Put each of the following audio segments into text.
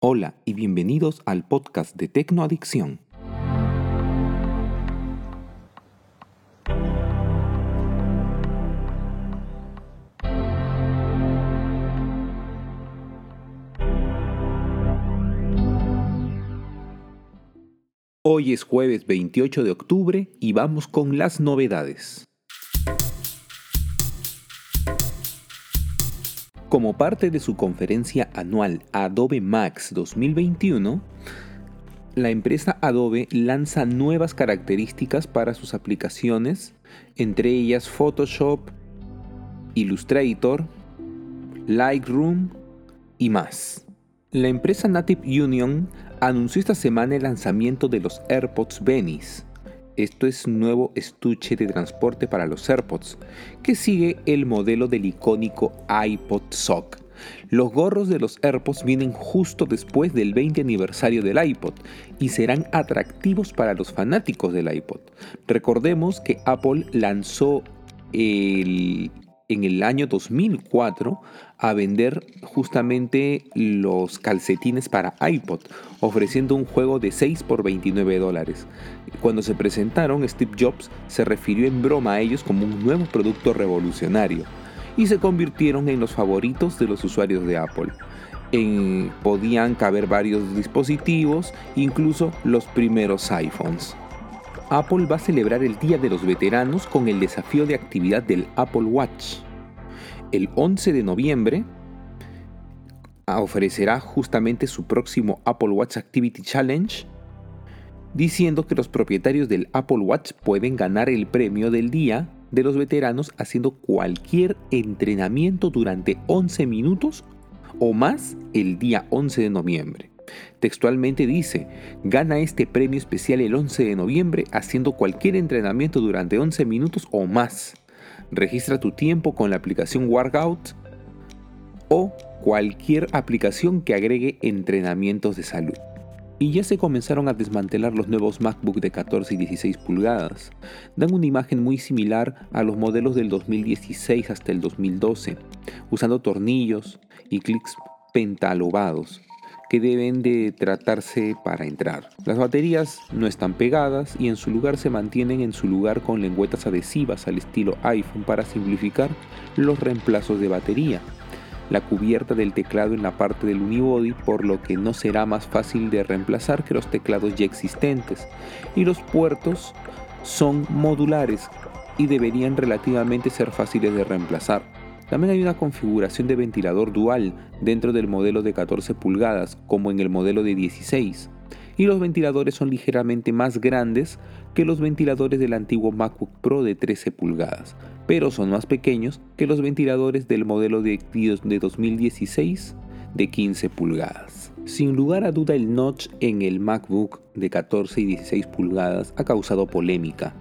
Hola y bienvenidos al podcast de Tecnoadicción. Hoy es jueves 28 de octubre y vamos con las novedades. Como parte de su conferencia anual Adobe Max 2021, la empresa Adobe lanza nuevas características para sus aplicaciones, entre ellas Photoshop, Illustrator, Lightroom y más. La empresa Native Union anunció esta semana el lanzamiento de los AirPods Venice, esto es nuevo estuche de transporte para los AirPods, que sigue el modelo del icónico iPod Sock. Los gorros de los AirPods vienen justo después del 20 aniversario del iPod y serán atractivos para los fanáticos del iPod. Recordemos que Apple lanzó el en el año 2004 a vender justamente los calcetines para iPod, ofreciendo un juego de 6 por 29 dólares. Cuando se presentaron, Steve Jobs se refirió en broma a ellos como un nuevo producto revolucionario y se convirtieron en los favoritos de los usuarios de Apple. podían caber varios dispositivos, incluso los primeros iPhones. Apple va a celebrar el Día de los Veteranos con el desafío de actividad del Apple Watch. El 11 de noviembre ofrecerá justamente su próximo Apple Watch Activity Challenge, diciendo que los propietarios del Apple Watch pueden ganar el premio del Día de los Veteranos haciendo cualquier entrenamiento durante 11 minutos o más el día 11 de noviembre. Textualmente dice, gana este premio especial el 11 de noviembre haciendo cualquier entrenamiento durante 11 minutos o más. Registra tu tiempo con la aplicación Workout o cualquier aplicación que agregue entrenamientos de salud. Y ya se comenzaron a desmantelar los nuevos MacBook de 14 y 16 pulgadas. Dan una imagen muy similar a los modelos del 2016 hasta el 2012, usando tornillos y clics pentalobados que deben de tratarse para entrar. Las baterías no están pegadas y en su lugar se mantienen en su lugar con lengüetas adhesivas al estilo iPhone para simplificar los reemplazos de batería. La cubierta del teclado en la parte del unibody por lo que no será más fácil de reemplazar que los teclados ya existentes y los puertos son modulares y deberían relativamente ser fáciles de reemplazar. También hay una configuración de ventilador dual dentro del modelo de 14 pulgadas como en el modelo de 16 y los ventiladores son ligeramente más grandes que los ventiladores del antiguo MacBook Pro de 13 pulgadas, pero son más pequeños que los ventiladores del modelo de, de 2016 de 15 pulgadas. Sin lugar a duda el notch en el MacBook de 14 y 16 pulgadas ha causado polémica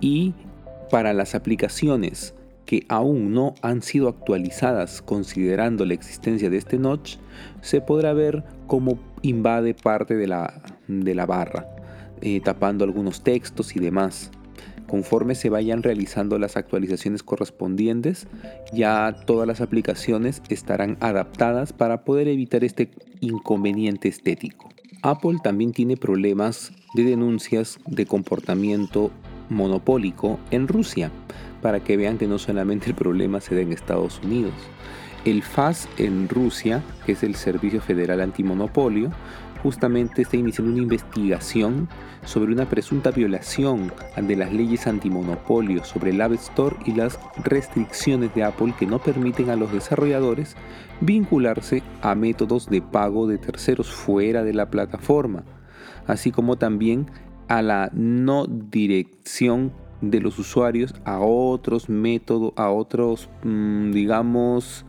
y para las aplicaciones que aún no han sido actualizadas considerando la existencia de este notch, se podrá ver cómo invade parte de la, de la barra, eh, tapando algunos textos y demás. Conforme se vayan realizando las actualizaciones correspondientes, ya todas las aplicaciones estarán adaptadas para poder evitar este inconveniente estético. Apple también tiene problemas de denuncias de comportamiento monopólico en Rusia, para que vean que no solamente el problema se da en Estados Unidos. El FAS en Rusia, que es el Servicio Federal Antimonopolio, justamente está iniciando una investigación sobre una presunta violación de las leyes antimonopolio sobre el App Store y las restricciones de Apple que no permiten a los desarrolladores vincularse a métodos de pago de terceros fuera de la plataforma, así como también a la no dirección de los usuarios a otros métodos, a otros, mm, digamos,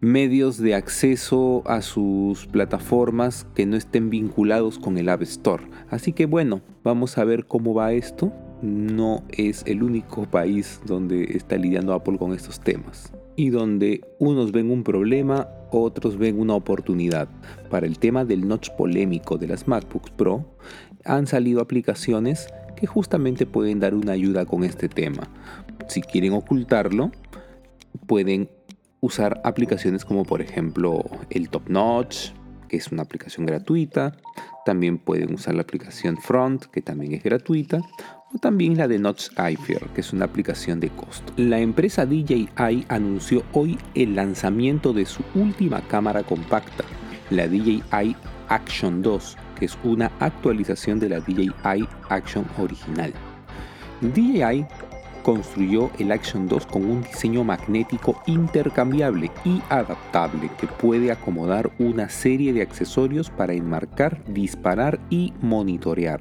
medios de acceso a sus plataformas que no estén vinculados con el App Store. Así que bueno, vamos a ver cómo va esto. No es el único país donde está lidiando Apple con estos temas. Y donde unos ven un problema, otros ven una oportunidad. Para el tema del notch polémico de las MacBooks Pro, han salido aplicaciones que justamente pueden dar una ayuda con este tema. Si quieren ocultarlo, pueden usar aplicaciones como por ejemplo el Top Notch, que es una aplicación gratuita. También pueden usar la aplicación Front, que también es gratuita. O también la de Notch que es una aplicación de costo. La empresa DJI anunció hoy el lanzamiento de su última cámara compacta, la DJI Action 2, que es una actualización de la DJI Action original. DJI construyó el Action 2 con un diseño magnético intercambiable y adaptable que puede acomodar una serie de accesorios para enmarcar, disparar y monitorear.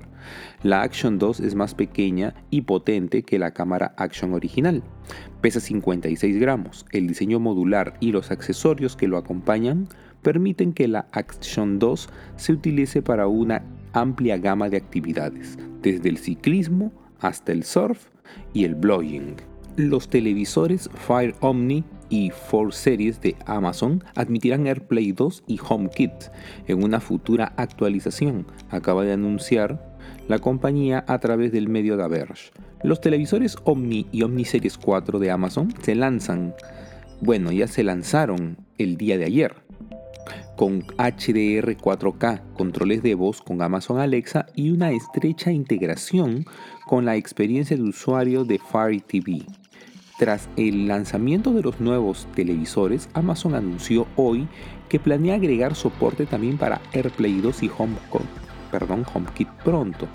La Action 2 es más pequeña y potente que la cámara Action original. Pesa 56 gramos. El diseño modular y los accesorios que lo acompañan permiten que la Action 2 se utilice para una amplia gama de actividades, desde el ciclismo hasta el surf y el blogging. Los televisores Fire Omni y 4 Series de Amazon admitirán AirPlay 2 y HomeKit en una futura actualización, acaba de anunciar la compañía a través del medio de Verge. Los televisores Omni y Omni Series 4 de Amazon se lanzan, bueno, ya se lanzaron el día de ayer, con HDR 4K, controles de voz con Amazon Alexa y una estrecha integración con la experiencia de usuario de Fire TV. Tras el lanzamiento de los nuevos televisores, Amazon anunció hoy que planea agregar soporte también para AirPlay 2 y HomeKit pronto.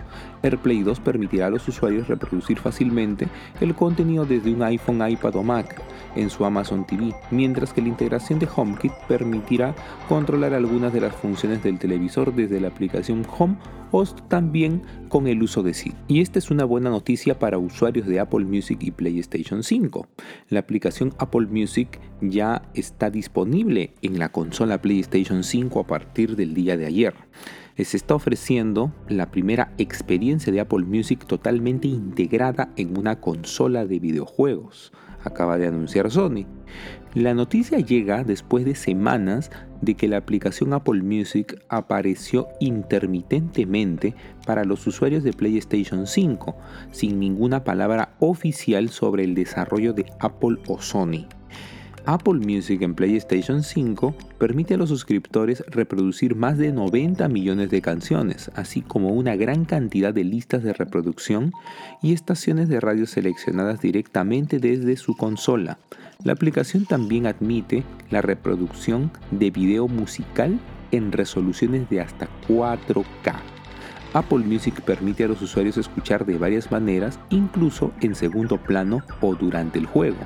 AirPlay 2 permitirá a los usuarios reproducir fácilmente el contenido desde un iPhone, iPad o Mac en su Amazon TV, mientras que la integración de HomeKit permitirá controlar algunas de las funciones del televisor desde la aplicación Home o también con el uso de Siri. Y esta es una buena noticia para usuarios de Apple Music y PlayStation 5. La aplicación Apple Music ya está disponible en la consola PlayStation 5 a partir del día de ayer se está ofreciendo la primera experiencia de Apple Music totalmente integrada en una consola de videojuegos acaba de anunciar Sony. La noticia llega después de semanas de que la aplicación Apple Music apareció intermitentemente para los usuarios de PlayStation 5, sin ninguna palabra oficial sobre el desarrollo de Apple o Sony. Apple Music en PlayStation 5 permite a los suscriptores reproducir más de 90 millones de canciones, así como una gran cantidad de listas de reproducción y estaciones de radio seleccionadas directamente desde su consola. La aplicación también admite la reproducción de video musical en resoluciones de hasta 4K. Apple Music permite a los usuarios escuchar de varias maneras, incluso en segundo plano o durante el juego.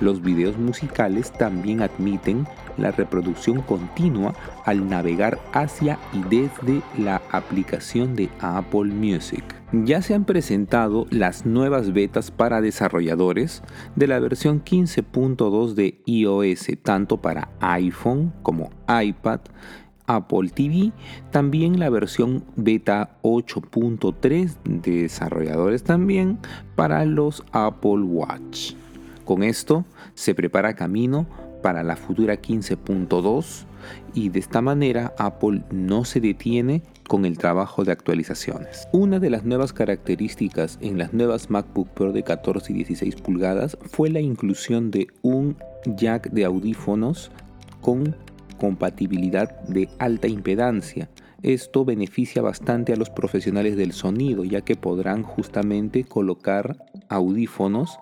Los videos musicales también admiten la reproducción continua al navegar hacia y desde la aplicación de Apple Music. Ya se han presentado las nuevas betas para desarrolladores de la versión 15.2 de iOS, tanto para iPhone como iPad, Apple TV, también la versión beta 8.3 de desarrolladores también para los Apple Watch. Con esto se prepara camino para la futura 15.2 y de esta manera Apple no se detiene con el trabajo de actualizaciones. Una de las nuevas características en las nuevas MacBook Pro de 14 y 16 pulgadas fue la inclusión de un jack de audífonos con compatibilidad de alta impedancia. Esto beneficia bastante a los profesionales del sonido ya que podrán justamente colocar audífonos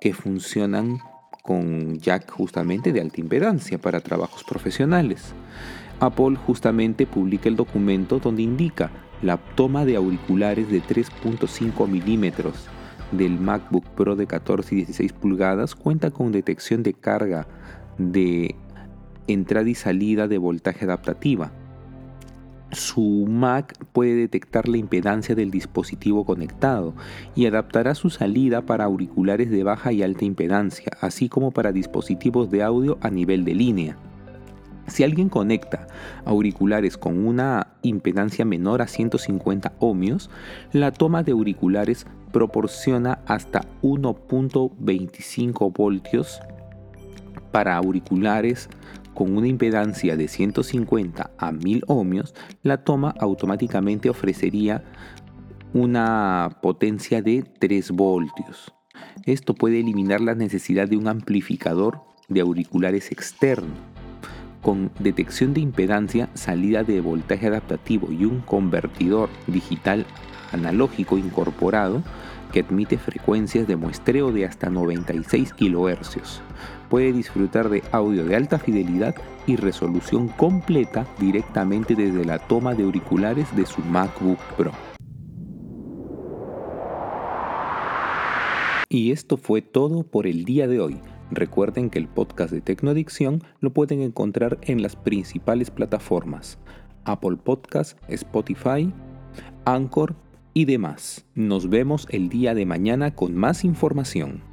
que funcionan con jack justamente de alta impedancia para trabajos profesionales. Apple justamente publica el documento donde indica la toma de auriculares de 3.5 milímetros del MacBook Pro de 14 y 16 pulgadas cuenta con detección de carga de entrada y salida de voltaje adaptativa su Mac puede detectar la impedancia del dispositivo conectado y adaptará su salida para auriculares de baja y alta impedancia, así como para dispositivos de audio a nivel de línea. Si alguien conecta auriculares con una impedancia menor a 150 ohmios, la toma de auriculares proporciona hasta 1.25 voltios para auriculares con una impedancia de 150 a 1000 ohmios, la toma automáticamente ofrecería una potencia de 3 voltios. Esto puede eliminar la necesidad de un amplificador de auriculares externo. con detección de impedancia, salida de voltaje adaptativo y un convertidor digital analógico incorporado que admite frecuencias de muestreo de hasta 96 kHz. Puede disfrutar de audio de alta fidelidad y resolución completa directamente desde la toma de auriculares de su MacBook Pro. Y esto fue todo por el día de hoy. Recuerden que el podcast de Tecnoadicción lo pueden encontrar en las principales plataformas: Apple Podcast, Spotify, Anchor y demás. Nos vemos el día de mañana con más información.